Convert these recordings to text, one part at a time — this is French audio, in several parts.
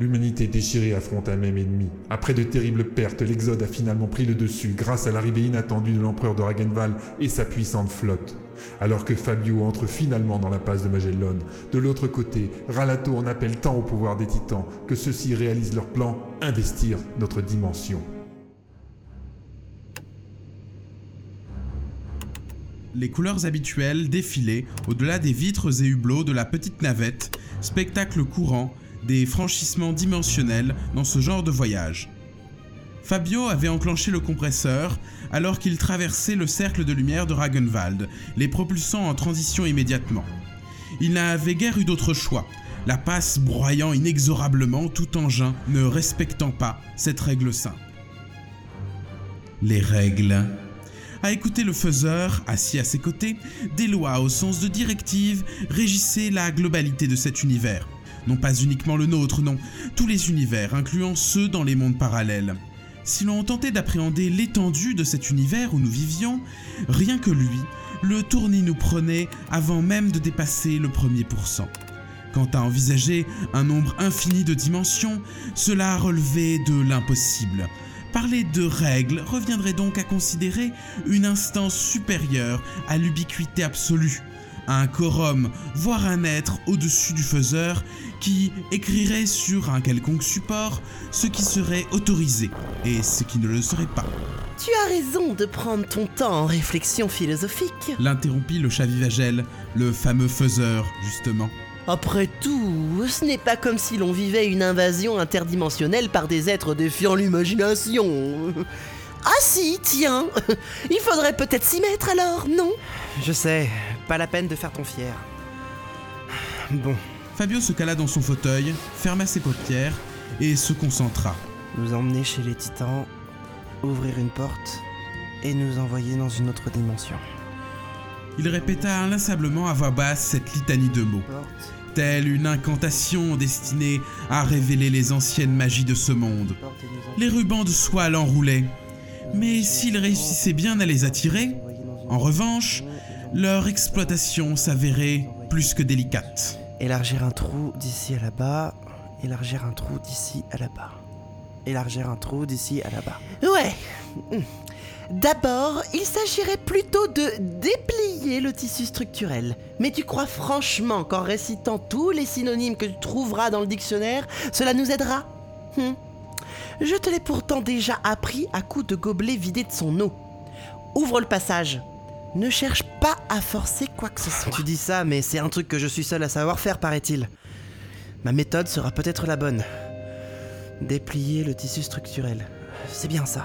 L'humanité déchirée affronte un même ennemi. Après de terribles pertes, l'Exode a finalement pris le dessus grâce à l'arrivée inattendue de l'empereur de Ragenval et sa puissante flotte. Alors que Fabio entre finalement dans la passe de Magellan, de l'autre côté, Ralato en appelle tant au pouvoir des titans que ceux-ci réalisent leur plan investir notre dimension. Les couleurs habituelles défilaient au-delà des vitres et hublots de la petite navette, spectacle courant des franchissements dimensionnels dans ce genre de voyage. Fabio avait enclenché le compresseur alors qu'il traversait le cercle de lumière de Ragenwald, les propulsant en transition immédiatement. Il n'avait guère eu d'autre choix, la passe broyant inexorablement tout engin ne respectant pas cette règle simple. Les règles. À écouter le faiseur, assis à ses côtés, des lois au sens de directives régissaient la globalité de cet univers. Non pas uniquement le nôtre, non, tous les univers, incluant ceux dans les mondes parallèles. Si l'on tentait d'appréhender l'étendue de cet univers où nous vivions, rien que lui, le tournis nous prenait avant même de dépasser le premier pourcent. Quant à envisager un nombre infini de dimensions, cela relevait de l'impossible. Parler de règles reviendrait donc à considérer une instance supérieure à l'ubiquité absolue, un quorum, voire un être au-dessus du faiseur qui écrirait sur un quelconque support ce qui serait autorisé et ce qui ne le serait pas. Tu as raison de prendre ton temps en réflexion philosophique. L'interrompit le chat vivagel, le fameux faiseur, justement. Après tout, ce n'est pas comme si l'on vivait une invasion interdimensionnelle par des êtres défiant l'imagination. Ah si, tiens Il faudrait peut-être s'y mettre alors, non? Je sais, pas la peine de faire ton fier. Bon, Fabio se cala dans son fauteuil, ferma ses paupières et se concentra. nous emmener chez les titans, ouvrir une porte et nous envoyer dans une autre dimension. Il répéta inlassablement à voix basse cette litanie de mots, Porte, telle une incantation destinée à révéler les anciennes magies de ce monde. Les rubans de soie l'enroulaient, mais s'il réussissait bien à les attirer, en revanche, leur exploitation s'avérait plus que délicate. Élargir un trou d'ici à là-bas, élargir un trou d'ici à là-bas. Élargir un trou d'ici à là-bas. Ouais. D'abord, il s'agirait plutôt de déplier le tissu structurel. Mais tu crois franchement qu'en récitant tous les synonymes que tu trouveras dans le dictionnaire, cela nous aidera? Hmm. Je te l'ai pourtant déjà appris à coups de gobelet vidé de son eau. Ouvre le passage. Ne cherche pas à forcer quoi que ce soit. Tu dis ça, mais c'est un truc que je suis seul à savoir faire, paraît-il. Ma méthode sera peut-être la bonne. Déplier le tissu structurel. C'est bien ça.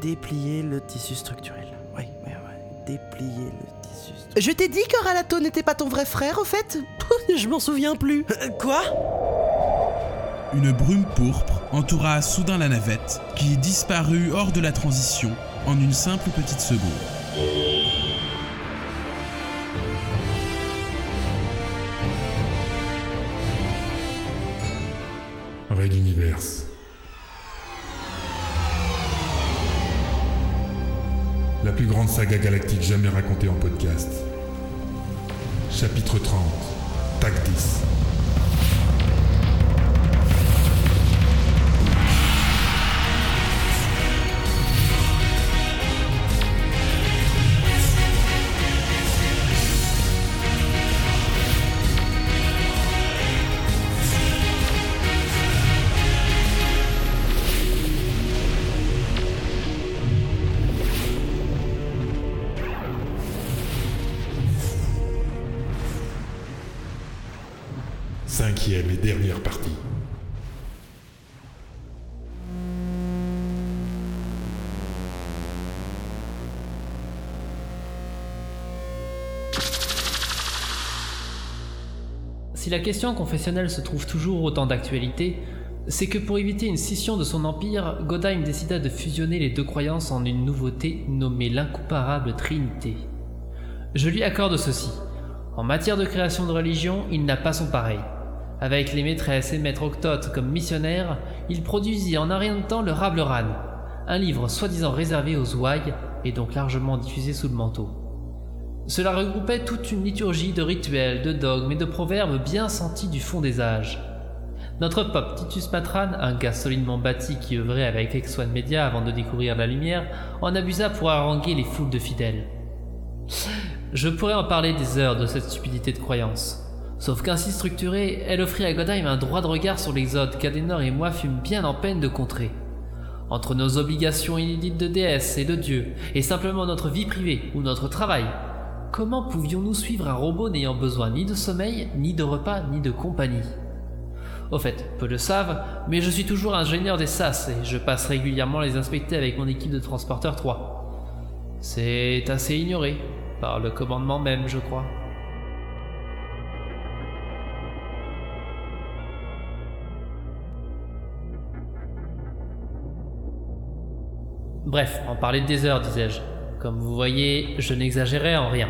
Déplier le tissu structurel. Oui, oui, oui. Déplier le tissu structurel. Je t'ai dit que Ralato n'était pas ton vrai frère, au fait Je m'en souviens plus. Quoi? Une brume pourpre entoura soudain la navette, qui disparut hors de la transition en une simple petite seconde. La plus grande saga galactique jamais racontée en podcast. Chapitre 30. Tactis. Cinquième et dernière partie. Si la question confessionnelle se trouve toujours autant d'actualité, c'est que pour éviter une scission de son empire, Godheim décida de fusionner les deux croyances en une nouveauté nommée l'incomparable Trinité. Je lui accorde ceci. En matière de création de religion, il n'a pas son pareil. Avec les maîtresses et maîtres octotes comme missionnaires, il produisit en un rien de temps le Rableran, un livre soi-disant réservé aux ouailles et donc largement diffusé sous le manteau. Cela regroupait toute une liturgie de rituels, de dogmes et de proverbes bien sentis du fond des âges. Notre pop Titus Patran, un gars solidement bâti qui œuvrait avec X1 Media avant de découvrir la lumière, en abusa pour haranguer les foules de fidèles. Je pourrais en parler des heures de cette stupidité de croyance. Sauf qu'ainsi structurée, elle offrit à Godheim un droit de regard sur l'exode qu'Adenor et moi fûmes bien en peine de contrer. Entre nos obligations inédites de déesse et de dieu, et simplement notre vie privée ou notre travail, comment pouvions-nous suivre un robot n'ayant besoin ni de sommeil, ni de repas, ni de compagnie? Au fait, peu le savent, mais je suis toujours ingénieur des SAS et je passe régulièrement les inspecter avec mon équipe de transporteur 3. C'est assez ignoré, par le commandement même, je crois. Bref, en parler des heures, disais-je. Comme vous voyez, je n'exagérais en rien.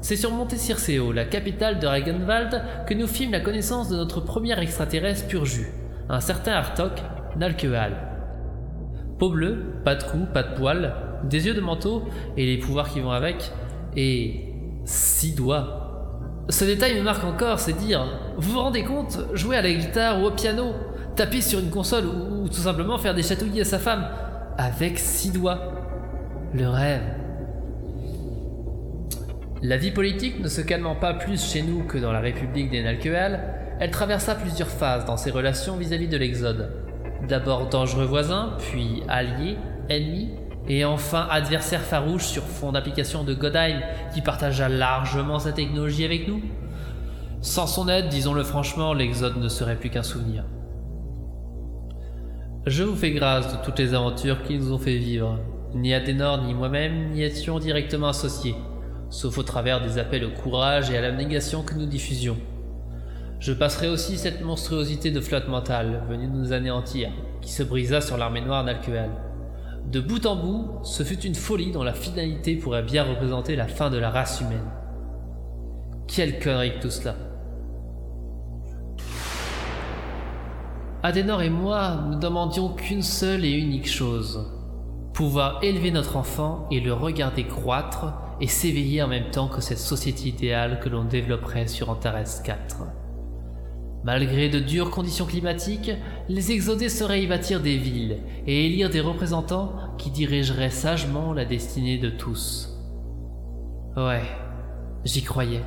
C'est sur Monte Circeo, la capitale de Regenwald, que nous fîmes la connaissance de notre premier extraterrestre pur jus, un certain Artok Nalkehal. Peau bleue, pas de cou, pas de poils, des yeux de manteau et les pouvoirs qui vont avec, et six doigts. Ce détail me marque encore, c'est dire, vous vous rendez compte, jouer à la guitare ou au piano, taper sur une console ou, ou tout simplement faire des chatouilles à sa femme, avec six doigts. Le rêve. La vie politique ne se calmant pas plus chez nous que dans la République des elle traversa plusieurs phases dans ses relations vis-à-vis de l'Exode. D'abord dangereux voisins, puis alliés, ennemis, et enfin adversaire farouche sur fond d'application de Godheim qui partagea largement sa technologie avec nous. Sans son aide, disons-le franchement, l'Exode ne serait plus qu'un souvenir. Je vous fais grâce de toutes les aventures qu'ils nous ont fait vivre. Ni Adenor ni moi-même n'y étions directement associés sauf au travers des appels au courage et à l'abnégation que nous diffusions. Je passerai aussi cette monstruosité de flotte mentale venue nous anéantir, qui se brisa sur l'armée noire d'Alqueal. De bout en bout, ce fut une folie dont la finalité pourrait bien représenter la fin de la race humaine. Quelle connerie que tout cela. Adenor et moi, nous demandions qu'une seule et unique chose. Pouvoir élever notre enfant et le regarder croître et s'éveiller en même temps que cette société idéale que l'on développerait sur Antares 4. Malgré de dures conditions climatiques, les exodés seraient y bâtir des villes et élire des représentants qui dirigeraient sagement la destinée de tous. Ouais, j'y croyais.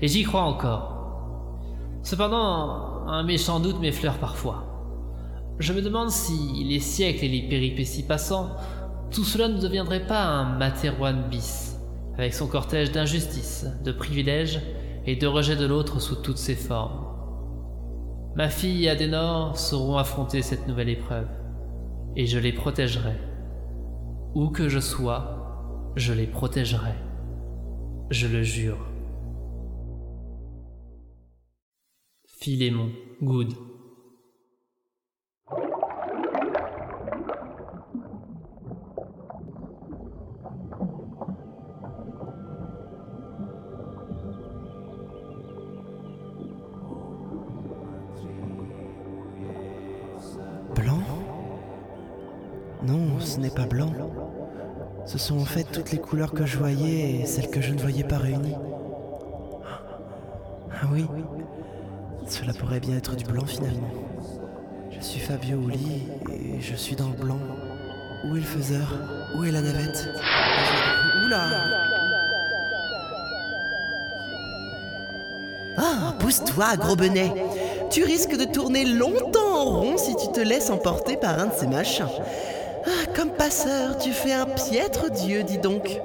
Et j'y crois encore. Cependant, un méchant doute m'effleure parfois. Je me demande si, les siècles et les péripéties passant, tout cela ne deviendrait pas un Materwan bis avec son cortège d'injustice, de privilèges et de rejet de l'autre sous toutes ses formes. Ma fille et Adenor sauront affronter cette nouvelle épreuve, et je les protégerai. Où que je sois, je les protégerai. Je le jure. Philémon, Good. ce n'est pas blanc. Ce sont en fait toutes les couleurs que je voyais et celles que je ne voyais pas réunies. Ah oui, cela pourrait bien être du blanc finalement. Je suis Fabio Uli et je suis dans le blanc. Où est le faiseur? Où est la navette? Oula Ah, pousse-toi, gros benet Tu risques de tourner longtemps en rond si tu te laisses emporter par un de ces machins. Ah, comme passeur, tu fais un piètre Dieu, dis donc.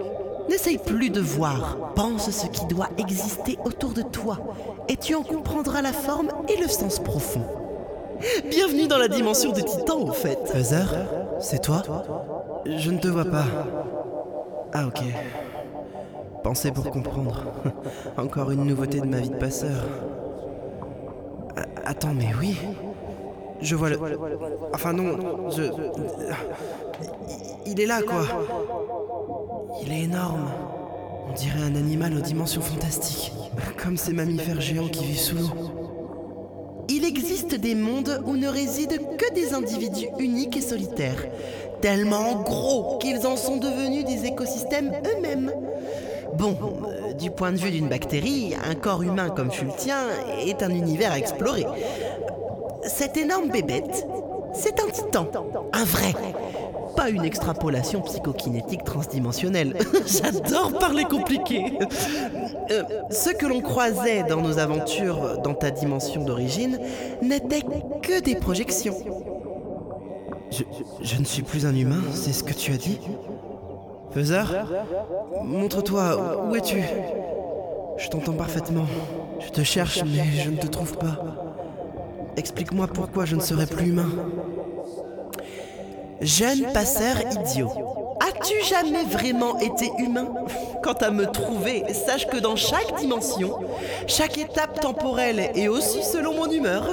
N'essaye plus de voir, pense ce qui doit exister autour de toi, et tu en comprendras la forme et le sens profond. Bienvenue dans la dimension de Titan, en fait. Feather, c'est toi? Je ne te vois pas. Ah ok. Pensez pour comprendre. Encore une nouveauté de ma vie de passeur. Attends, mais oui. Je vois le. Enfin non, je. Il est là, quoi. Il est énorme. On dirait un animal aux dimensions fantastiques. Comme ces mammifères géants qui vivent sous l'eau. Il existe des mondes où ne résident que des individus uniques et solitaires, tellement gros qu'ils en sont devenus des écosystèmes eux-mêmes. Bon, euh, du point de vue d'une bactérie, un corps humain comme fut le tien est un univers à explorer. Cette énorme bébête, c'est un titan. Un vrai. Pas une extrapolation psychokinétique transdimensionnelle. J'adore parler compliqué. Euh, ce que l'on croisait dans nos aventures dans ta dimension d'origine n'était que des projections. Je, je ne suis plus un humain, c'est ce que tu as dit Faiseur Montre-toi, où es-tu? Je t'entends parfaitement. Je te cherche, mais je ne te trouve pas. Explique-moi pourquoi je ne serai plus humain. Jeune passeur idiot. As-tu jamais vraiment été humain? Quant à me trouver, sache que dans chaque dimension, chaque étape temporelle et aussi selon mon humeur,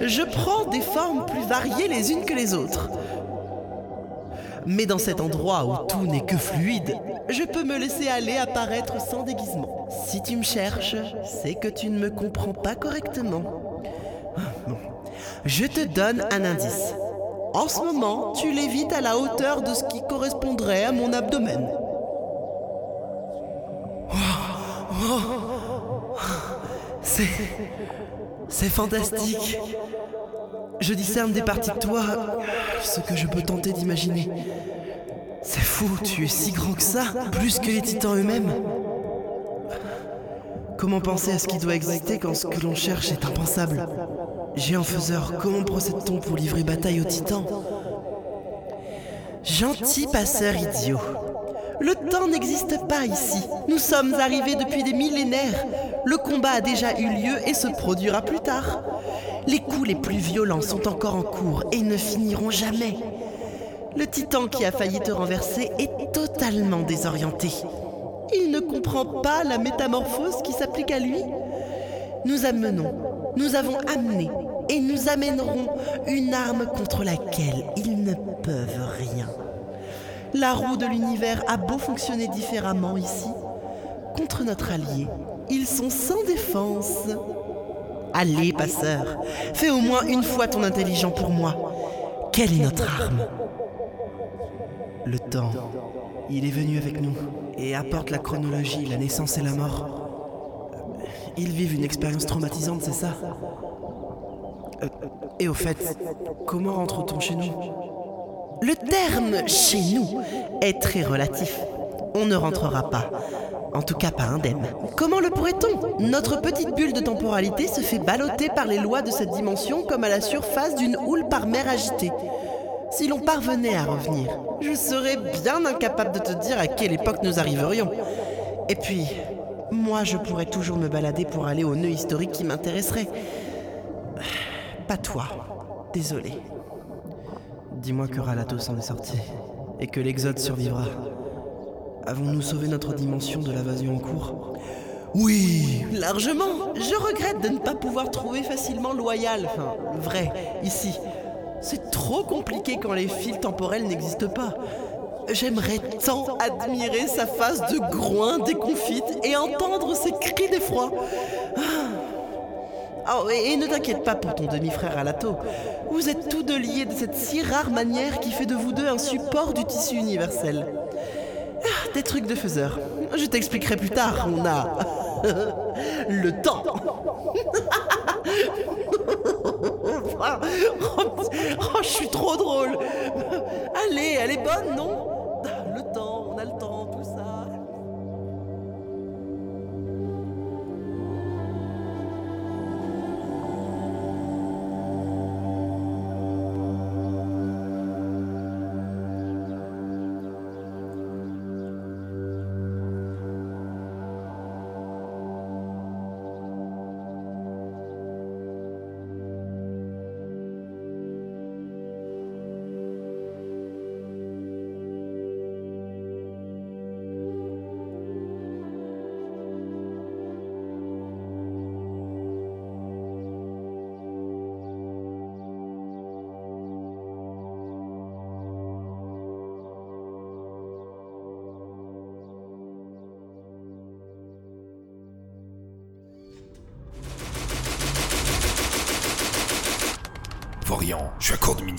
je prends des formes plus variées les unes que les autres. Mais dans cet endroit où tout n'est que fluide, je peux me laisser aller apparaître sans déguisement. Si tu me cherches, c'est que tu ne me comprends pas correctement. Je te donne un indice. En ce moment, tu lévites à la hauteur de ce qui correspondrait à mon abdomen. C'est. C'est fantastique. Je discerne des parties de toi, ce que je peux tenter d'imaginer. C'est fou, tu es si grand que ça, plus que les titans eux-mêmes. Comment penser à ce qui doit exister quand ce que l'on cherche est impensable? Géant faiseur, comment procède-t-on pour livrer bataille aux titans Gentil passeur idiot. Le temps n'existe pas ici. Nous sommes arrivés depuis des millénaires. Le combat a déjà eu lieu et se produira plus tard. Les coups les plus violents sont encore en cours et ne finiront jamais. Le titan qui a failli te renverser est totalement désorienté. Il ne comprend pas la métamorphose qui s'applique à lui. Nous amenons, nous avons amené et nous amènerons une arme contre laquelle ils ne peuvent rien. La roue de l'univers a beau fonctionner différemment ici, contre notre allié, ils sont sans défense. Allez, passeur, fais au moins une fois ton intelligent pour moi. Quelle est notre arme? Le temps. Il est venu avec nous et apporte la chronologie, la naissance et la mort. Ils vivent une expérience traumatisante, c'est ça? Et au fait, comment rentre-t-on chez nous? Le terme chez nous est très relatif. On ne rentrera pas. En tout cas pas indemne. Comment le pourrait-on? Notre petite bulle de temporalité se fait balloter par les lois de cette dimension comme à la surface d'une houle par mer agitée. Si l'on parvenait à revenir, je serais bien incapable de te dire à quelle époque nous arriverions. Et puis, moi, je pourrais toujours me balader pour aller au nœud historique qui m'intéresserait. Pas toi. Désolé. Dis-moi que Ralato s'en est sorti et que l'Exode survivra. Avons-nous sauvé notre dimension de l'invasion en cours? Oui, largement. Je regrette de ne pas pouvoir trouver facilement loyal, enfin, vrai, ici. C'est trop compliqué quand les fils temporels n'existent pas. J'aimerais tant admirer sa face de groin déconfite et entendre ses cris d'effroi. Oh, et, ne t'inquiète pas pour ton demi-frère Alato. Vous êtes tous deux liés de cette si rare manière qui fait de vous deux un support du tissu universel. Ah, des trucs de faiseur. Je t'expliquerai plus tard, on a le temps. oh, je suis trop drôle. Allez, elle est bonne, non? Le temps,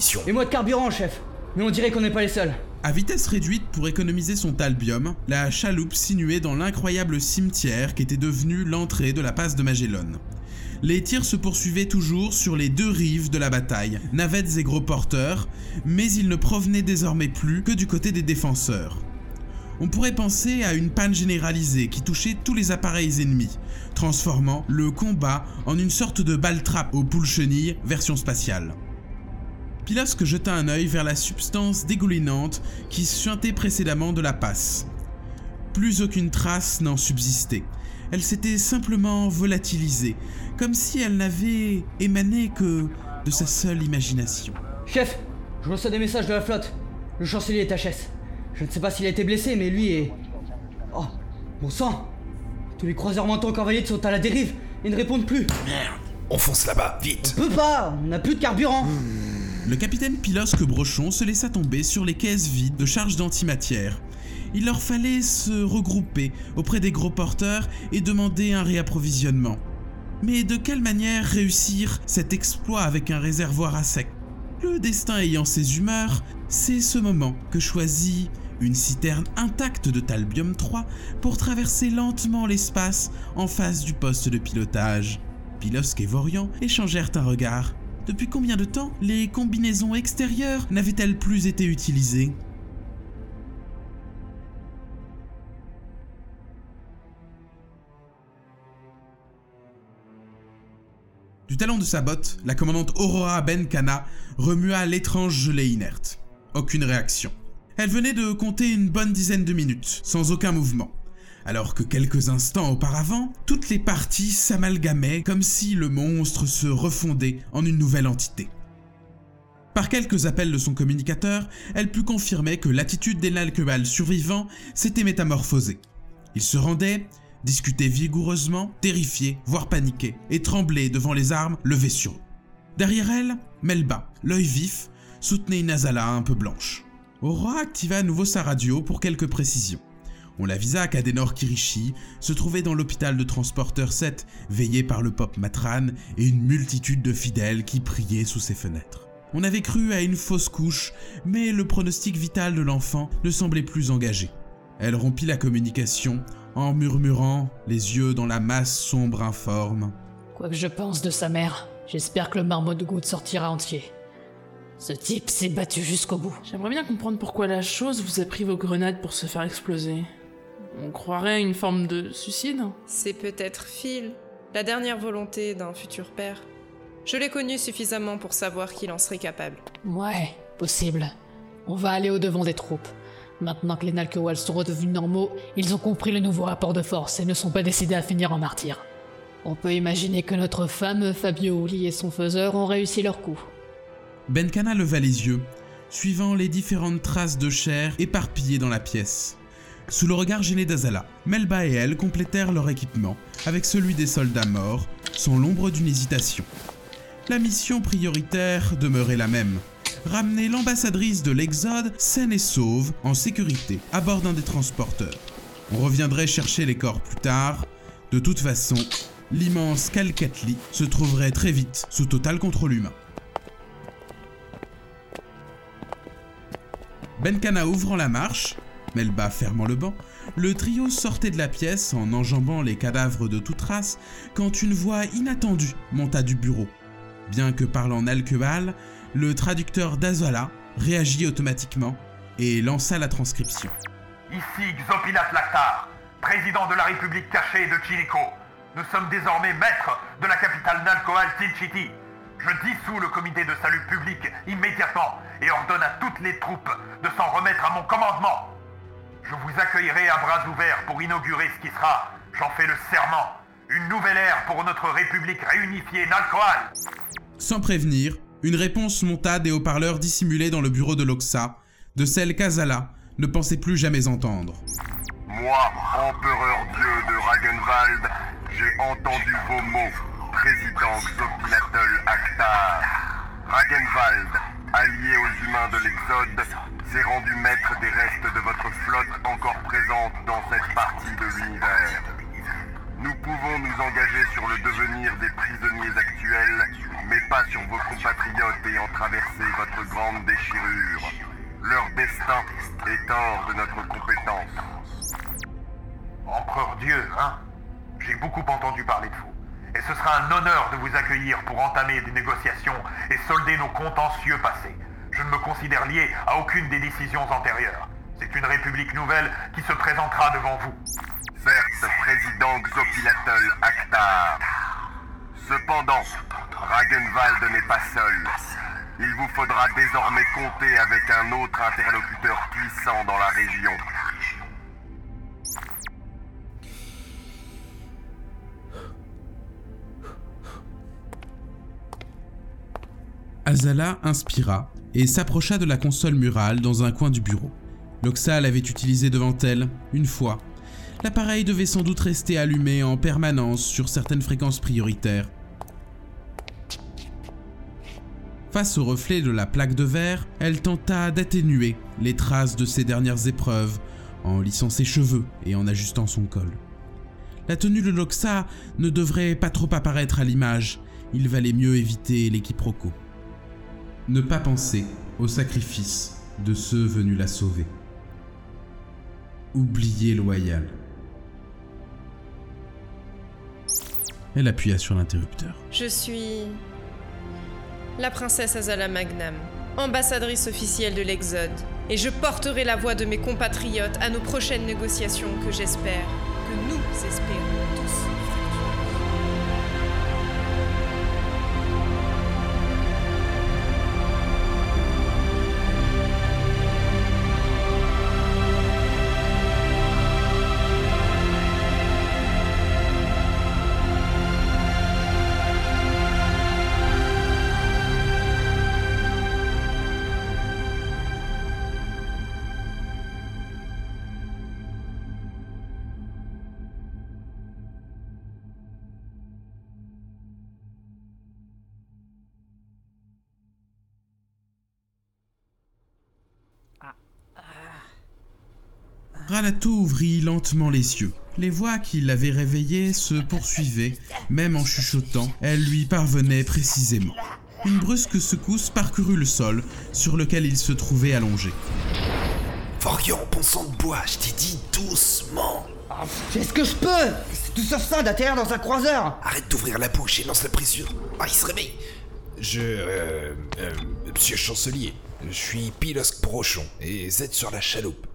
munitions. Et moi de carburant, chef. Mais on dirait qu'on n'est pas les seuls. À vitesse réduite pour économiser son talbium, la chaloupe sinuait dans l'incroyable cimetière qui était devenu l'entrée de la passe de Magellan. Les tirs se poursuivaient toujours sur les deux rives de la bataille, navettes et gros porteurs, mais ils ne provenaient désormais plus que du côté des défenseurs. On pourrait penser à une panne généralisée qui touchait tous les appareils ennemis, transformant le combat en une sorte de balle-trappe aux poules chenilles version spatiale. Pilosque jeta un œil vers la substance dégoulinante qui suintait précédemment de la passe. Plus aucune trace n'en subsistait. Elle s'était simplement volatilisée, comme si elle n'avait émané que de sa seule imagination. Chef, je reçois des messages de la flotte. Le chancelier est HS. Je ne sais pas s'il a été blessé, mais lui est. Oh, mon sang Tous les croiseurs mentaux corvélites sont à la dérive et ne répondent plus. Merde On fonce là-bas, vite On peut pas On n'a plus de carburant Le capitaine Pilosque Brochon se laissa tomber sur les caisses vides de charges d'antimatière. Il leur fallait se regrouper auprès des gros porteurs et demander un réapprovisionnement. Mais de quelle manière réussir cet exploit avec un réservoir à sec? Le destin ayant ses humeurs, c'est ce moment que choisit une citerne intacte de Talbium 3 pour traverser lentement l'espace en face du poste de pilotage. Pilosque et Vorian échangèrent un regard. Depuis combien de temps les combinaisons extérieures n'avaient-elles plus été utilisées? Du talon de sa botte, la commandante Aurora Benkana remua l'étrange gelée inerte. Aucune réaction. Elle venait de compter une bonne dizaine de minutes, sans aucun mouvement. Alors que quelques instants auparavant, toutes les parties s'amalgamaient comme si le monstre se refondait en une nouvelle entité. Par quelques appels de son communicateur, elle put confirmer que l'attitude des Nalkebal survivants s'était métamorphosée. Ils se rendaient, discutaient vigoureusement, terrifiés, voire paniqués, et tremblaient devant les armes levées sur eux. Derrière elle, Melba, l'œil vif, soutenait une Azala un peu blanche. Aura activa à nouveau sa radio pour quelques précisions. On l'avisa qu'Adenor Kirishi se trouvait dans l'hôpital de transporteur 7, veillé par le pop Matran et une multitude de fidèles qui priaient sous ses fenêtres. On avait cru à une fausse couche, mais le pronostic vital de l'enfant ne semblait plus engagé. Elle rompit la communication en murmurant, les yeux dans la masse sombre informe. Quoi que je pense de sa mère, j'espère que le marmot de goutte sortira entier. Ce type s'est battu jusqu'au bout. J'aimerais bien comprendre pourquoi la chose vous a pris vos grenades pour se faire exploser. On croirait à une forme de suicide C'est peut-être Phil, la dernière volonté d'un futur père. Je l'ai connu suffisamment pour savoir qu'il en serait capable. Ouais, possible. On va aller au-devant des troupes. Maintenant que les Nalkewal sont redevenus normaux, ils ont compris le nouveau rapport de force et ne sont pas décidés à finir en martyrs. On peut imaginer que notre fameux Fabio Uli et son faiseur ont réussi leur coup. Benkana leva les yeux, suivant les différentes traces de chair éparpillées dans la pièce. Sous le regard gêné d'Azala, Melba et elle complétèrent leur équipement avec celui des soldats morts, sans l'ombre d'une hésitation. La mission prioritaire demeurait la même. Ramener l'ambassadrice de l'Exode saine et sauve, en sécurité, à bord d'un des transporteurs. On reviendrait chercher les corps plus tard. De toute façon, l'immense Kalkatli se trouverait très vite sous total contrôle humain. Benkana ouvrant la marche, Melba fermant le banc, le trio sortait de la pièce en enjambant les cadavres de toute race quand une voix inattendue monta du bureau. Bien que parlant Nalkebal, le traducteur d'Azala réagit automatiquement et lança la transcription. Ici Xopilat Lactar, président de la République cachée de Chilico. Nous sommes désormais maîtres de la capitale Nalcoal Tilchiti. Je dissous le comité de salut public immédiatement et ordonne à toutes les troupes de s'en remettre à mon commandement. Je vous accueillerai à bras ouverts pour inaugurer ce qui sera, j'en fais le serment, une nouvelle ère pour notre République réunifiée Nalcoal. Sans prévenir, une réponse monta des haut-parleurs dissimulés dans le bureau de l'Oxa, de celle qu'Azala ne pensait plus jamais entendre. Moi, empereur dieu de Ragenwald, j'ai entendu vos mots, président Xopinatl Akhtar. Ragenwald, allié aux humains de l'Exode, s'est rendu maître des restes de votre flotte encore présente dans cette partie de l'univers. Nous pouvons nous engager sur le devenir des prisonniers actuels, mais pas sur vos compatriotes ayant traversé votre grande déchirure. Leur destin est hors de notre compétence. Empereur Dieu, hein? J'ai beaucoup entendu parler de vous. Et ce sera un honneur de vous accueillir pour entamer des négociations et solder nos contentieux passés. Je ne me considère lié à aucune des décisions antérieures. C'est une république nouvelle qui se présentera devant vous. Certes, président Xopilatol Akhtar. Cependant, Ragenwald n'est pas seul. Il vous faudra désormais compter avec un autre interlocuteur puissant dans la région. Azala inspira et s'approcha de la console murale dans un coin du bureau. L'Oxal l'avait utilisé devant elle, une fois. L'appareil devait sans doute rester allumé en permanence sur certaines fréquences prioritaires. Face au reflet de la plaque de verre, elle tenta d'atténuer les traces de ses dernières épreuves en lissant ses cheveux et en ajustant son col. La tenue de Loxa ne devrait pas trop apparaître à l'image, il valait mieux éviter les. Ne pas penser au sacrifice de ceux venus la sauver. Oublier loyal. Elle appuya sur l'interrupteur. Je suis la princesse Azala Magnam, ambassadrice officielle de l'Exode, et je porterai la voix de mes compatriotes à nos prochaines négociations que j'espère, que nous espérons tous. Ralato ouvrit lentement les yeux. Les voix qui l'avaient réveillé se poursuivaient, même en chuchotant, elles lui parvenaient précisément. Une brusque secousse parcourut le sol sur lequel il se trouvait allongé. Vorion, bon sang de bois, je t'ai dit doucement. Fais ce que je peux? C'est tout sauf ça d'atterrir dans un croiseur Arrête d'ouvrir la bouche et lance la pression. Ah, il se réveille. Je. Euh, euh, monsieur chancelier, je suis Pilosque Brochon et Z sur la chaloupe.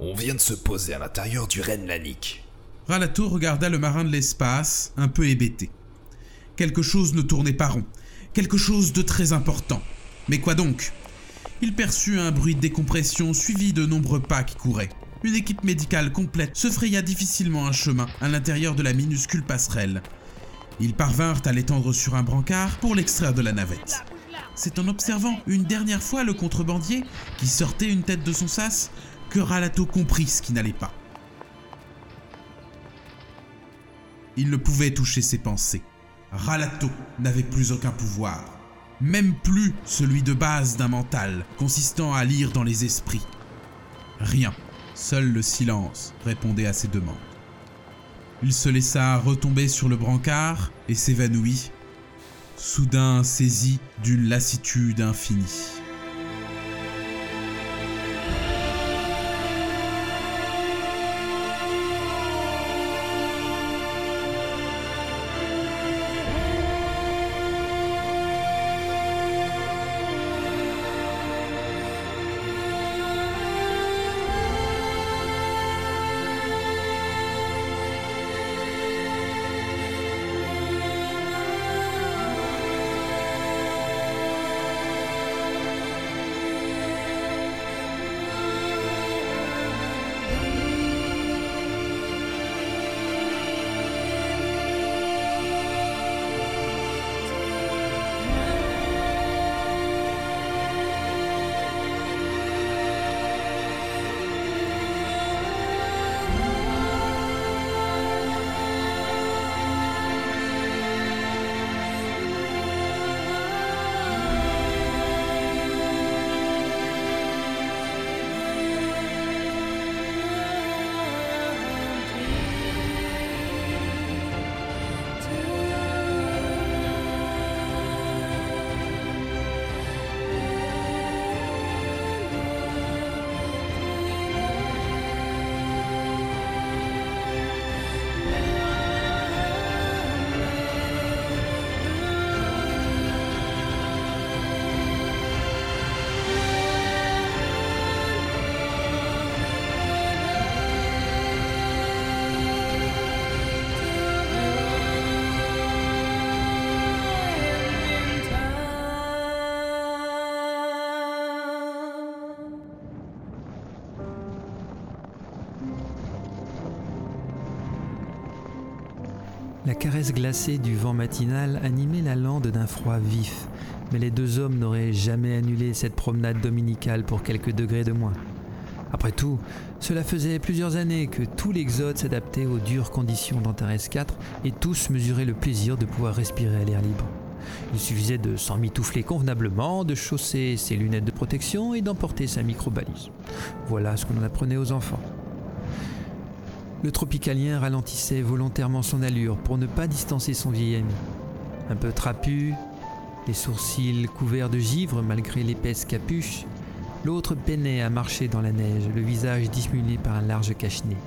On vient de se poser à l'intérieur du Rennes Lanique. Ralato regarda le marin de l'espace, un peu hébété. Quelque chose ne tournait pas rond. Quelque chose de très important. Mais quoi donc? Il perçut un bruit de décompression suivi de nombreux pas qui couraient. Une équipe médicale complète se fraya difficilement un chemin à l'intérieur de la minuscule passerelle. Ils parvinrent à l'étendre sur un brancard pour l'extraire de la navette. C'est en observant une dernière fois le contrebandier, qui sortait une tête de son sas, que Ralato comprit ce qui n'allait pas. Il ne pouvait toucher ses pensées. Ralato n'avait plus aucun pouvoir, même plus celui de base d'un mental consistant à lire dans les esprits. Rien, seul le silence répondait à ses demandes. Il se laissa retomber sur le brancard et s'évanouit, soudain saisi d'une lassitude infinie. La caresse glacée du vent matinal animait la lande d'un froid vif, mais les deux hommes n'auraient jamais annulé cette promenade dominicale pour quelques degrés de moins. Après tout, cela faisait plusieurs années que tout l'Exode s'adaptait aux dures conditions d'Antares 4 et tous mesuraient le plaisir de pouvoir respirer à l'air libre. Il suffisait de s'en mitoufler convenablement, de chausser ses lunettes de protection et d'emporter sa micro-balise. Voilà ce que l'on apprenait aux enfants. Le tropicalien ralentissait volontairement son allure pour ne pas distancer son vieil ami. Un peu trapu, les sourcils couverts de givre malgré l'épaisse capuche, l'autre peinait à marcher dans la neige, le visage dissimulé par un large cache-nez.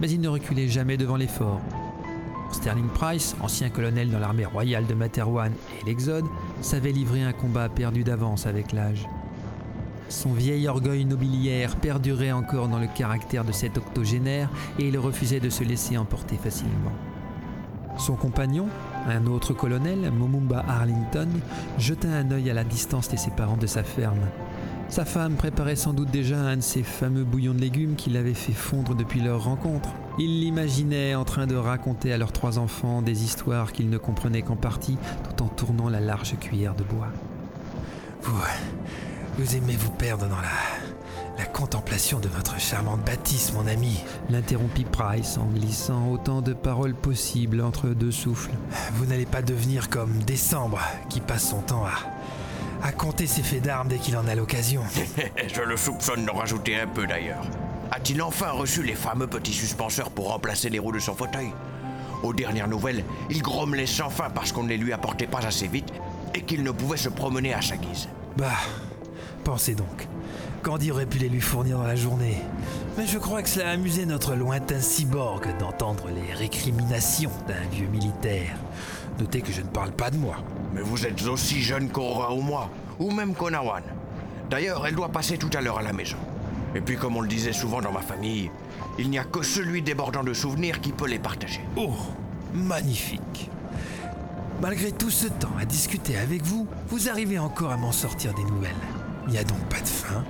Mais il ne reculait jamais devant l'effort. Sterling Price, ancien colonel dans l'armée royale de Materwan et l'Exode, savait livrer un combat perdu d'avance avec l'âge. Son vieil orgueil nobiliaire perdurait encore dans le caractère de cet octogénaire et il refusait de se laisser emporter facilement. Son compagnon, un autre colonel, Momumba Arlington, jeta un œil à la distance des ses parents de sa ferme. Sa femme préparait sans doute déjà un de ces fameux bouillons de légumes qu'il avait fait fondre depuis leur rencontre. Il l'imaginait en train de raconter à leurs trois enfants des histoires qu'ils ne comprenaient qu'en partie, tout en tournant la large cuillère de bois. Vous, vous aimez vous perdre dans la, la contemplation de votre charmante bâtisse, mon ami L'interrompit Price en glissant autant de paroles possibles entre deux souffles. Vous n'allez pas devenir comme Décembre, qui passe son temps à, à compter ses faits d'armes dès qu'il en a l'occasion. Je le soupçonne de rajouter un peu d'ailleurs. A-t-il enfin reçu les fameux petits suspenseurs pour remplacer les roues de son fauteuil? Aux dernières nouvelles, il grommelait sans fin parce qu'on ne les lui apportait pas assez vite et qu'il ne pouvait se promener à sa guise. Bah, pensez donc. Candy aurait pu les lui fournir dans la journée. Mais je crois que cela a amusé notre lointain cyborg d'entendre les récriminations d'un vieux militaire. Notez que je ne parle pas de moi. Mais vous êtes aussi jeune qu'Aura ou moi, ou même qu'Onawan. D'ailleurs, elle doit passer tout à l'heure à la maison. Et puis, comme on le disait souvent dans ma famille, il n'y a que celui débordant de souvenirs qui peut les partager. Oh, magnifique. Malgré tout ce temps à discuter avec vous, vous arrivez encore à m'en sortir des nouvelles. Il n'y a donc pas de fin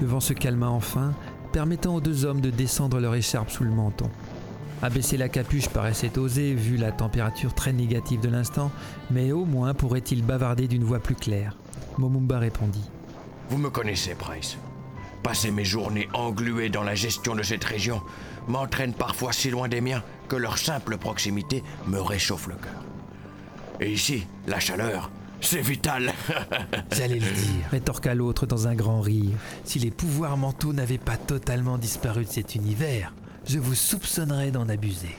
Le vent se calma enfin, permettant aux deux hommes de descendre leur écharpe sous le menton. Abaisser la capuche paraissait osé vu la température très négative de l'instant, mais au moins pourrait-il bavarder d'une voix plus claire. Momumba répondit. Vous me connaissez, Price. Passer mes journées engluées dans la gestion de cette région m'entraîne parfois si loin des miens que leur simple proximité me réchauffe le cœur. Et ici, la chaleur, c'est vital. J'allais le dire, rétorqua l'autre dans un grand rire. Si les pouvoirs mentaux n'avaient pas totalement disparu de cet univers, je vous soupçonnerais d'en abuser.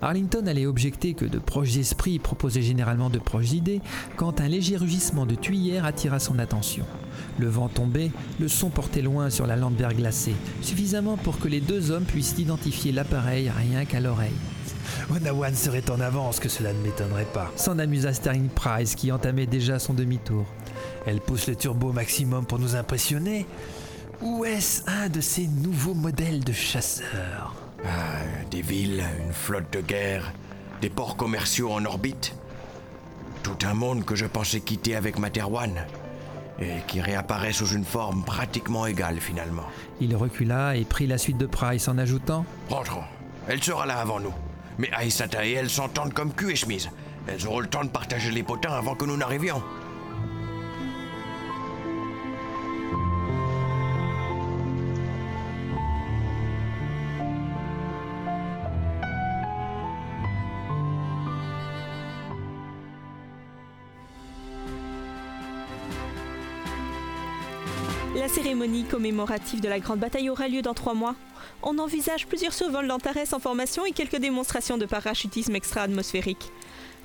Arlington allait objecter que de proches esprits proposaient généralement de proches idées quand un léger rugissement de tuyère attira son attention. Le vent tombait, le son portait loin sur la lande verglacée, suffisamment pour que les deux hommes puissent identifier l'appareil rien qu'à l'oreille. Onawan serait en avance, que cela ne m'étonnerait pas. S'en amusa Sterling Price qui entamait déjà son demi-tour. Elle pousse le turbo au maximum pour nous impressionner Ou est-ce un de ces nouveaux modèles de chasseurs? Ah, Des villes, une flotte de guerre, des ports commerciaux en orbite. Tout un monde que je pensais quitter avec Materwan et qui réapparaît sous une forme pratiquement égale finalement. Il recula et prit la suite de Price en ajoutant Rentrons, elle sera là avant nous. Mais Aïsata et elle s'entendent comme cul et chemise. Elles auront le temps de partager les potins avant que nous n'arrivions. La cérémonie commémorative de la grande bataille aura lieu dans trois mois. On envisage plusieurs survols d'Antares en formation et quelques démonstrations de parachutisme extra-atmosphérique.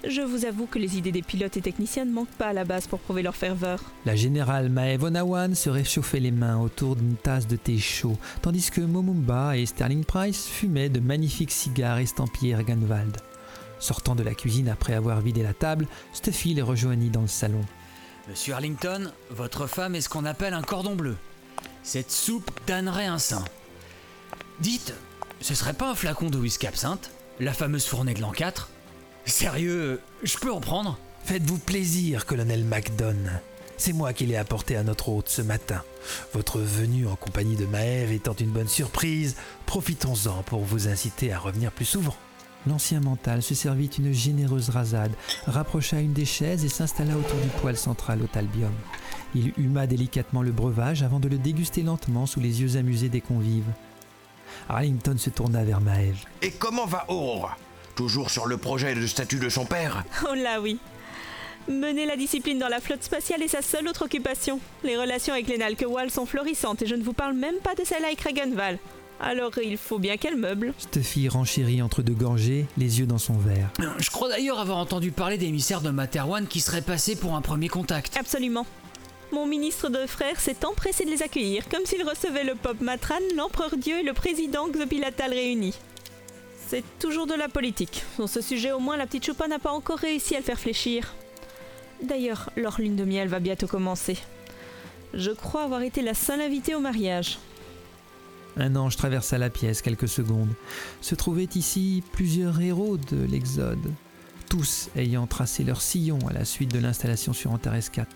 Je vous avoue que les idées des pilotes et techniciens ne manquent pas à la base pour prouver leur ferveur. La générale Maeve Onawan se réchauffait les mains autour d'une tasse de thé chaud, tandis que Momumba et Sterling Price fumaient de magnifiques cigares estampillés Erganwald. Sortant de la cuisine après avoir vidé la table, Stuffy les rejoignit dans le salon. Monsieur Arlington, votre femme est ce qu'on appelle un cordon bleu. Cette soupe tannerait un sein. Dites, ce serait pas un flacon de whisky absinthe La fameuse fournée de l'an 4 Sérieux, je peux en prendre? Faites-vous plaisir, colonel MacDon. C'est moi qui l'ai apporté à notre hôte ce matin. Votre venue en compagnie de Maëve étant une bonne surprise, profitons-en pour vous inciter à revenir plus souvent. L'ancien mental se servit une généreuse rasade, rapprocha une des chaises et s'installa autour du poêle central au talbium. Il huma délicatement le breuvage avant de le déguster lentement sous les yeux amusés des convives. Arlington se tourna vers Maëve. Et comment va Aurora Toujours sur le projet de statut de son père? Oh là oui. Mener la discipline dans la flotte spatiale est sa seule autre occupation. Les relations avec les Nalkewal sont florissantes et je ne vous parle même pas de celle avec Ragenval. Alors il faut bien qu'elle meuble. Stuffy renchérit entre deux gorgées, les yeux dans son verre. Je crois d'ailleurs avoir entendu parler d'émissaires de Materwan qui seraient passés pour un premier contact. Absolument. Mon ministre de frères s'est empressé de les accueillir, comme s'il recevait le Pop Matran, l'Empereur Dieu et le président Xopilatal réunis. C'est toujours de la politique. Sur ce sujet, au moins, la petite Choupa n'a pas encore réussi à le faire fléchir. D'ailleurs, leur lune de miel va bientôt commencer. Je crois avoir été la seule invitée au mariage. Un ange traversa la pièce quelques secondes. Se trouvaient ici plusieurs héros de l'Exode, tous ayant tracé leur sillon à la suite de l'installation sur Antares 4.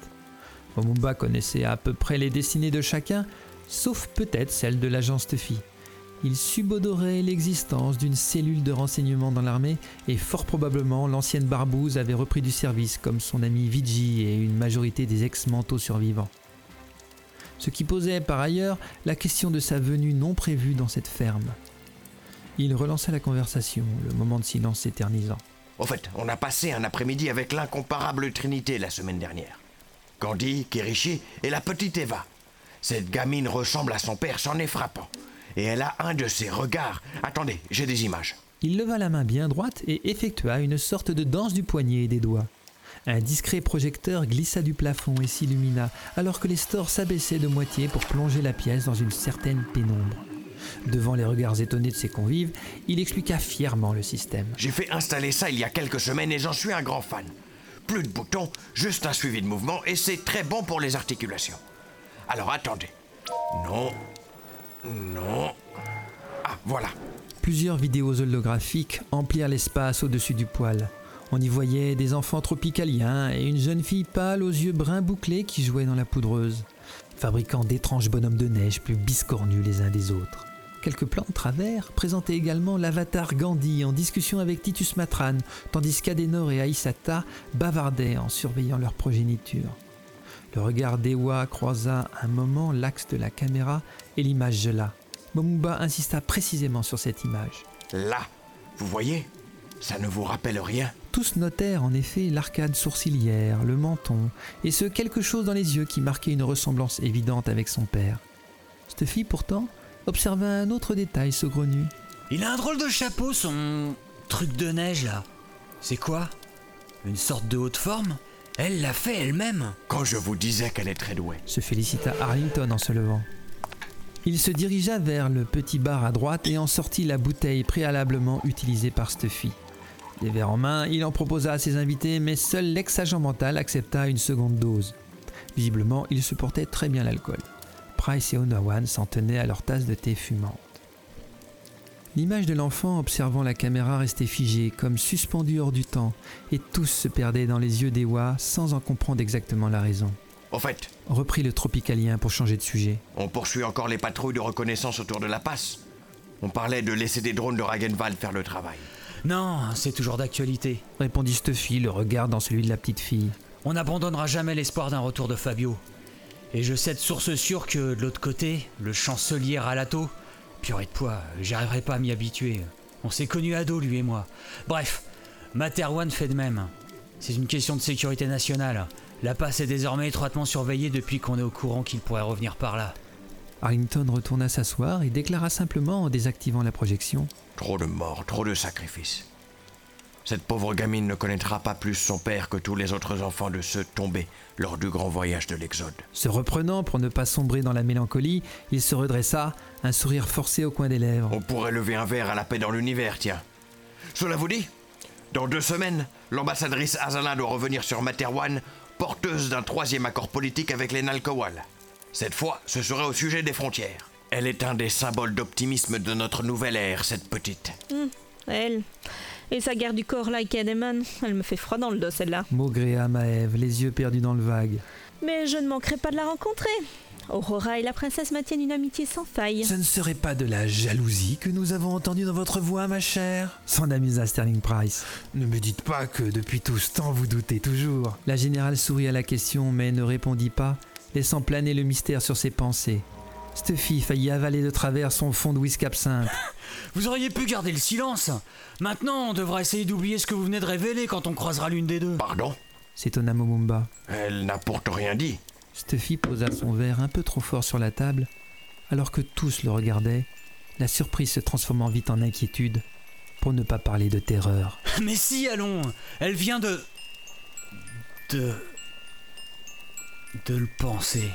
Omumba connaissait à peu près les destinées de chacun, sauf peut-être celle de l'agent Stuffy. Il subodorait l'existence d'une cellule de renseignement dans l'armée et fort probablement l'ancienne barbouze avait repris du service comme son ami Vigi et une majorité des ex-manteaux survivants. Ce qui posait par ailleurs la question de sa venue non prévue dans cette ferme. Il relança la conversation, le moment de silence s'éternisant. Au fait, on a passé un après-midi avec l'incomparable Trinité la semaine dernière. Candy, Kirishi et la petite Eva. Cette gamine ressemble à son père, c'en est frappant. Et elle a un de ses regards. Attendez, j'ai des images. Il leva la main bien droite et effectua une sorte de danse du poignet et des doigts. Un discret projecteur glissa du plafond et s'illumina, alors que les stores s'abaissaient de moitié pour plonger la pièce dans une certaine pénombre. Devant les regards étonnés de ses convives, il expliqua fièrement le système. J'ai fait installer ça il y a quelques semaines et j'en suis un grand fan. Plus de boutons, juste un suivi de mouvement et c'est très bon pour les articulations. Alors attendez. Non. Non. Ah, voilà. Plusieurs vidéos holographiques emplirent l'espace au-dessus du poêle. On y voyait des enfants tropicaliens et une jeune fille pâle aux yeux bruns bouclés qui jouait dans la poudreuse, fabriquant d'étranges bonhommes de neige plus biscornus les uns des autres. Quelques plans de travers présentaient également l'avatar Gandhi en discussion avec Titus Matran, tandis qu'Adenor et Aïsata bavardaient en surveillant leur progéniture. Le regard d'Ewa croisa un moment l'axe de la caméra et l'image gela. Momumba insista précisément sur cette image. Là, vous voyez Ça ne vous rappelle rien Tous notèrent en effet l'arcade sourcilière, le menton, et ce quelque chose dans les yeux qui marquait une ressemblance évidente avec son père. Stuffy, pourtant, observa un autre détail saugrenu. Il a un drôle de chapeau, son truc de neige là. C'est quoi? Une sorte de haute forme? Elle l'a fait elle-même Quand je vous disais qu'elle est très douée. Se félicita Arlington en se levant. Il se dirigea vers le petit bar à droite et en sortit la bouteille préalablement utilisée par Stuffy. Les verres en main, il en proposa à ses invités, mais seul l'ex-agent mental accepta une seconde dose. Visiblement, il supportait très bien l'alcool. Price et Onawan s'en tenaient à leur tasse de thé fumante. L'image de l'enfant observant la caméra restait figée, comme suspendue hors du temps, et tous se perdaient dans les yeux d'Ewa sans en comprendre exactement la raison. Au fait, Reprit le tropicalien pour changer de sujet. on poursuit encore les patrouilles de reconnaissance autour de la passe. On parlait de laisser des drones de Ragenwald faire le travail. Non, c'est toujours d'actualité. Répondit Stuffy, le regard dans celui de la petite fille. On n'abandonnera jamais l'espoir d'un retour de Fabio. Et je sais de source sûre que de l'autre côté, le chancelier Ralato, purée de poids, j'arriverai pas à m'y habituer. On s'est connus ado, lui et moi. Bref, Materwan fait de même. C'est une question de sécurité nationale. La passe est désormais étroitement surveillée depuis qu'on est au courant qu'il pourrait revenir par là. Arlington retourna s'asseoir et déclara simplement en désactivant la projection. Trop de morts, trop de sacrifices. Cette pauvre gamine ne connaîtra pas plus son père que tous les autres enfants de ceux tombés lors du grand voyage de l'Exode. Se reprenant pour ne pas sombrer dans la mélancolie, il se redressa, un sourire forcé au coin des lèvres. On pourrait lever un verre à la paix dans l'univers, tiens. Cela vous dit Dans deux semaines, l'ambassadrice Azala doit revenir sur Materwan, porteuse d'un troisième accord politique avec les Nalkowal. Cette fois, ce serait au sujet des frontières. Elle est un des symboles d'optimisme de notre nouvelle ère, cette petite. Hum, elle. Et sa guerre du corps, like Edeman, elle me fait froid dans le dos, celle-là. Maugréa Maëve, les yeux perdus dans le vague. Mais je ne manquerai pas de la rencontrer. Aurora et la princesse maintiennent une amitié sans faille. Ce ne serait pas de la jalousie que nous avons entendu dans votre voix, ma chère? S'en amusa Sterling Price. Ne me dites pas que depuis tout ce temps vous doutez toujours. La générale sourit à la question mais ne répondit pas, laissant planer le mystère sur ses pensées. Stuffy faillit avaler de travers son fond de whisky absinthe. Vous auriez pu garder le silence. Maintenant, on devra essayer d'oublier ce que vous venez de révéler quand on croisera l'une des deux. Pardon s'étonna Momumba. Elle n'a pourtant rien dit. Stuffy posa son verre un peu trop fort sur la table, alors que tous le regardaient, la surprise se transformant vite en inquiétude, pour ne pas parler de terreur. Mais si, allons Elle vient de. de. De le penser.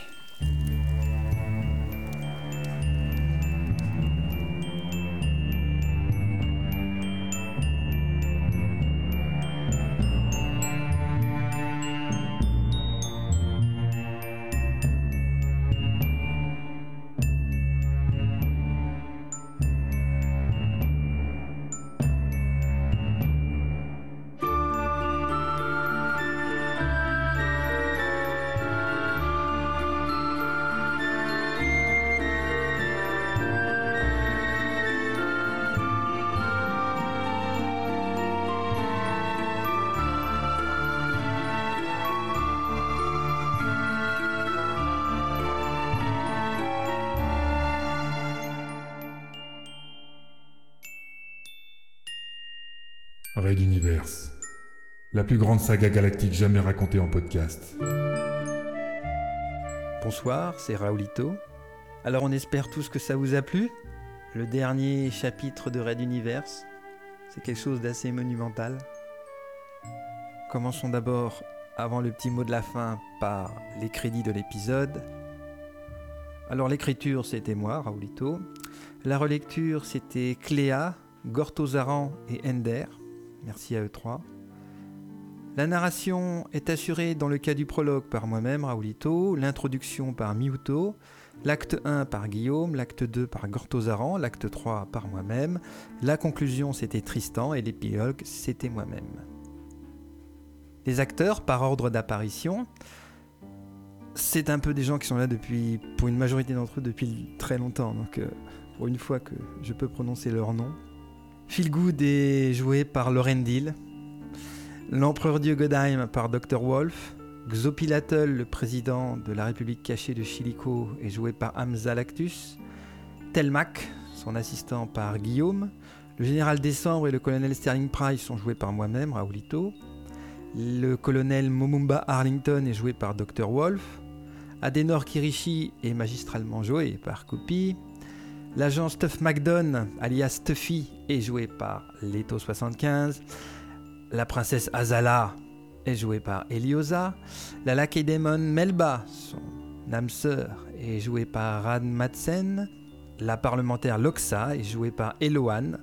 Ray d'univers. La plus grande saga galactique jamais racontée en podcast. Bonsoir, c'est Raoulito. Alors on espère tous que ça vous a plu. Le dernier chapitre de Red Universe, c'est quelque chose d'assez monumental. Commençons d'abord, avant le petit mot de la fin, par les crédits de l'épisode. Alors l'écriture, c'était moi, Raoulito. La relecture, c'était Cléa, Gortozaran et Ender. Merci à eux trois. La narration est assurée dans le cas du prologue par moi-même, Raoulito, l'introduction par Miuto, l'acte 1 par Guillaume, l'acte 2 par Gortozaran, l'acte 3 par moi-même, la conclusion c'était Tristan et l'épilogue c'était moi-même. Les acteurs, par ordre d'apparition, c'est un peu des gens qui sont là depuis, pour une majorité d'entre eux, depuis très longtemps. Donc, euh, pour une fois que je peux prononcer leur nom, Feelgood est joué par Lorendil. L'empereur Dieu Godheim par Dr. Wolf. Xopilatl, le président de la République cachée de Chilico, est joué par Hamza Lactus. Telmac, son assistant par Guillaume. Le général Décembre et le colonel Sterling Price sont joués par moi-même, Raoulito. Le colonel Momumba Arlington est joué par Dr. Wolf. Adenor Kirishi est magistralement joué par Kopi. L'agent Stuff McDon, alias Stuffy, est joué par Leto 75. La princesse Azala est jouée par Eliosa. La Lakedaemon Melba, son âme sœur, est jouée par Rad Madsen. La parlementaire Loxa est jouée par Eloane.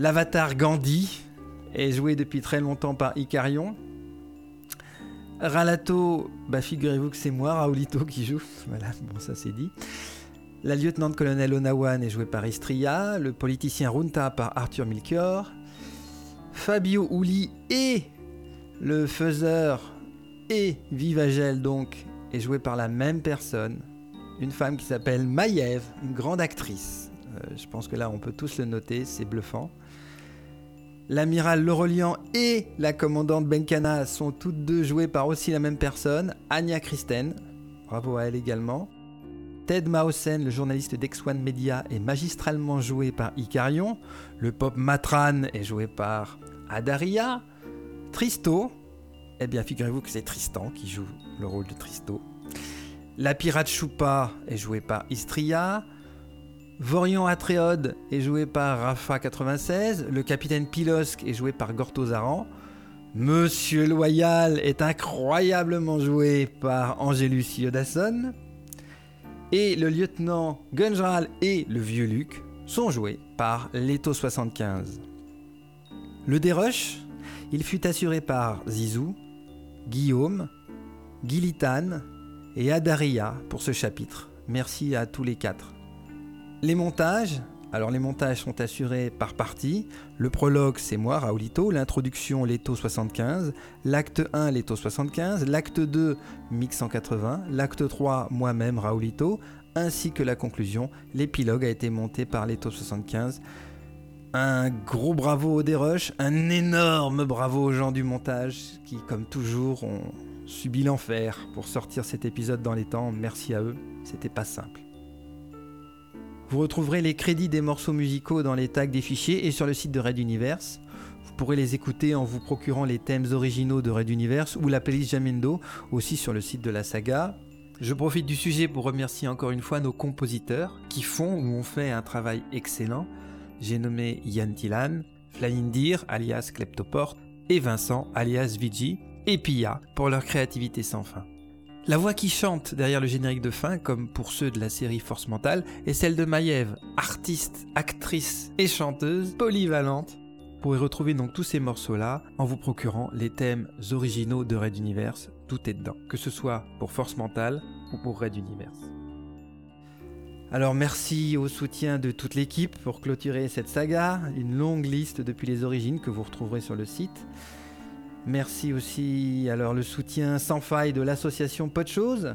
L'avatar Gandhi est joué depuis très longtemps par Icarion. Ralato, bah figurez-vous que c'est moi, Raoulito, qui joue. Voilà, bon, ça c'est dit. La lieutenant-colonel Onawan est jouée par Istria, le politicien Runta par Arthur Milchior, Fabio Uli et le faiseur et Vivagel donc est joué par la même personne, une femme qui s'appelle Maïev, une grande actrice. Euh, je pense que là on peut tous le noter, c'est bluffant. L'amiral Laurelian et la commandante Benkana sont toutes deux jouées par aussi la même personne, Anya Christen. Bravo à elle également. Ted Mausen, le journaliste d'X1 Media, est magistralement joué par Icarion. Le pop Matran est joué par Adaria. Tristo, eh bien figurez-vous que c'est Tristan qui joue le rôle de Tristo. La pirate Choupa est jouée par Istria. Vorion Atréode est joué par Rafa 96. Le capitaine Pilosk est joué par Gortozaran. Monsieur Loyal est incroyablement joué par Angelus Yodasson. Et le lieutenant Gunjral et le vieux Luc sont joués par Leto 75. Le dérush, il fut assuré par Zizou, Guillaume, Gilitan et Adaria pour ce chapitre. Merci à tous les quatre. Les montages, Alors les montages sont assurés par partie. Le prologue, c'est moi, Raoulito. L'introduction, Leto 75. L'acte 1, Leto 75. L'acte 2, Mix 180. L'acte 3, moi-même, Raoulito. Ainsi que la conclusion, l'épilogue a été monté par Leto 75. Un gros bravo au Desrush, un énorme bravo aux gens du montage qui, comme toujours, ont subi l'enfer pour sortir cet épisode dans les temps. Merci à eux, c'était pas simple. Vous retrouverez les crédits des morceaux musicaux dans les tags des fichiers et sur le site de Red Universe. Vous pourrez les écouter en vous procurant les thèmes originaux de Red Universe ou la playlist Jamendo aussi sur le site de la saga. Je profite du sujet pour remercier encore une fois nos compositeurs qui font ou ont fait un travail excellent. J'ai nommé Yann Tilan, Flyindir alias Kleptoport et Vincent alias Vigi et Pia pour leur créativité sans fin. La voix qui chante derrière le générique de fin, comme pour ceux de la série Force Mentale, est celle de Maiev, artiste, actrice et chanteuse polyvalente. Vous pourrez retrouver donc tous ces morceaux-là en vous procurant les thèmes originaux de Red Universe, tout est dedans, que ce soit pour Force Mentale ou pour Red Universe. Alors merci au soutien de toute l'équipe pour clôturer cette saga, une longue liste depuis les origines que vous retrouverez sur le site. Merci aussi alors le soutien sans faille de l'association Pot Chose,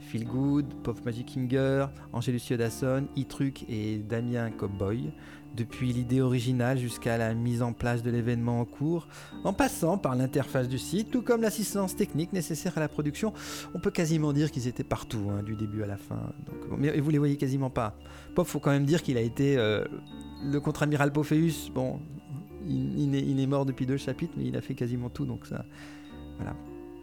Feel Good, Pop Magic Kinger, Angélus Dasson, E-Truc et Damien Cowboy, depuis l'idée originale jusqu'à la mise en place de l'événement en cours, en passant par l'interface du site, tout comme l'assistance technique nécessaire à la production. On peut quasiment dire qu'ils étaient partout, hein, du début à la fin. Donc, mais vous les voyez quasiment pas. Pop, faut quand même dire qu'il a été euh, le contre-amiral Pophéus. Bon, il, est, mort depuis deux chapitres, mais il a fait quasiment tout, donc ça. Voilà.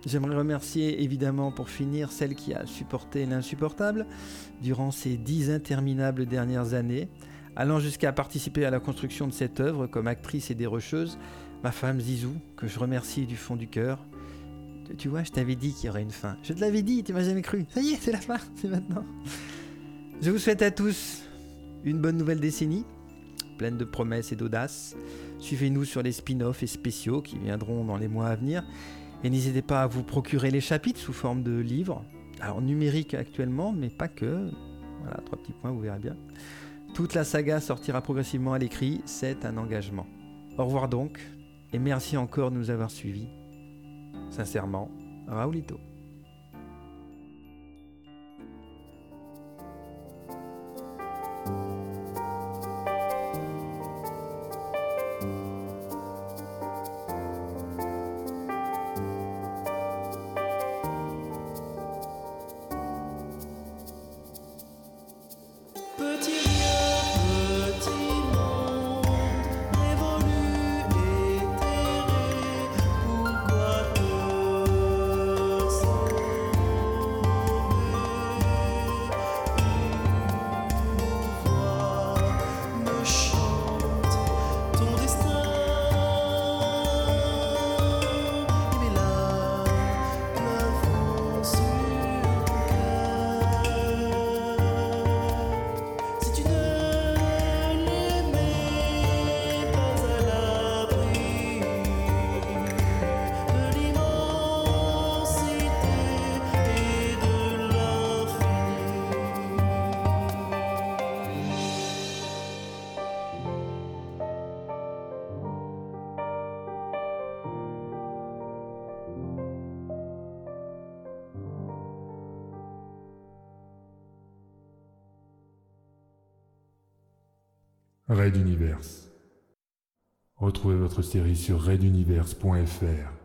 J'aimerais remercier évidemment pour finir celle qui a supporté l'insupportable durant ces dix interminables dernières années, allant jusqu'à participer à la construction de cette œuvre comme actrice et dérocheuse, ma femme Zizou, que je remercie du fond du cœur. Tu vois, je t'avais dit qu'il y aurait une fin. Je te l'avais dit, tu m'as jamais cru. Ça y est, c'est la fin, c'est maintenant. Je vous souhaite à tous une bonne nouvelle décennie, pleine de promesses et d'audace. Suivez-nous sur les spin-offs et spéciaux qui viendront dans les mois à venir. Et n'hésitez pas à vous procurer les chapitres sous forme de livres. Alors numérique actuellement, mais pas que. Voilà, trois petits points, vous verrez bien. Toute la saga sortira progressivement à l'écrit, c'est un engagement. Au revoir donc, et merci encore de nous avoir suivis. Sincèrement, Raoulito. Raid Universe. Retrouvez votre série sur raiduniverse.fr.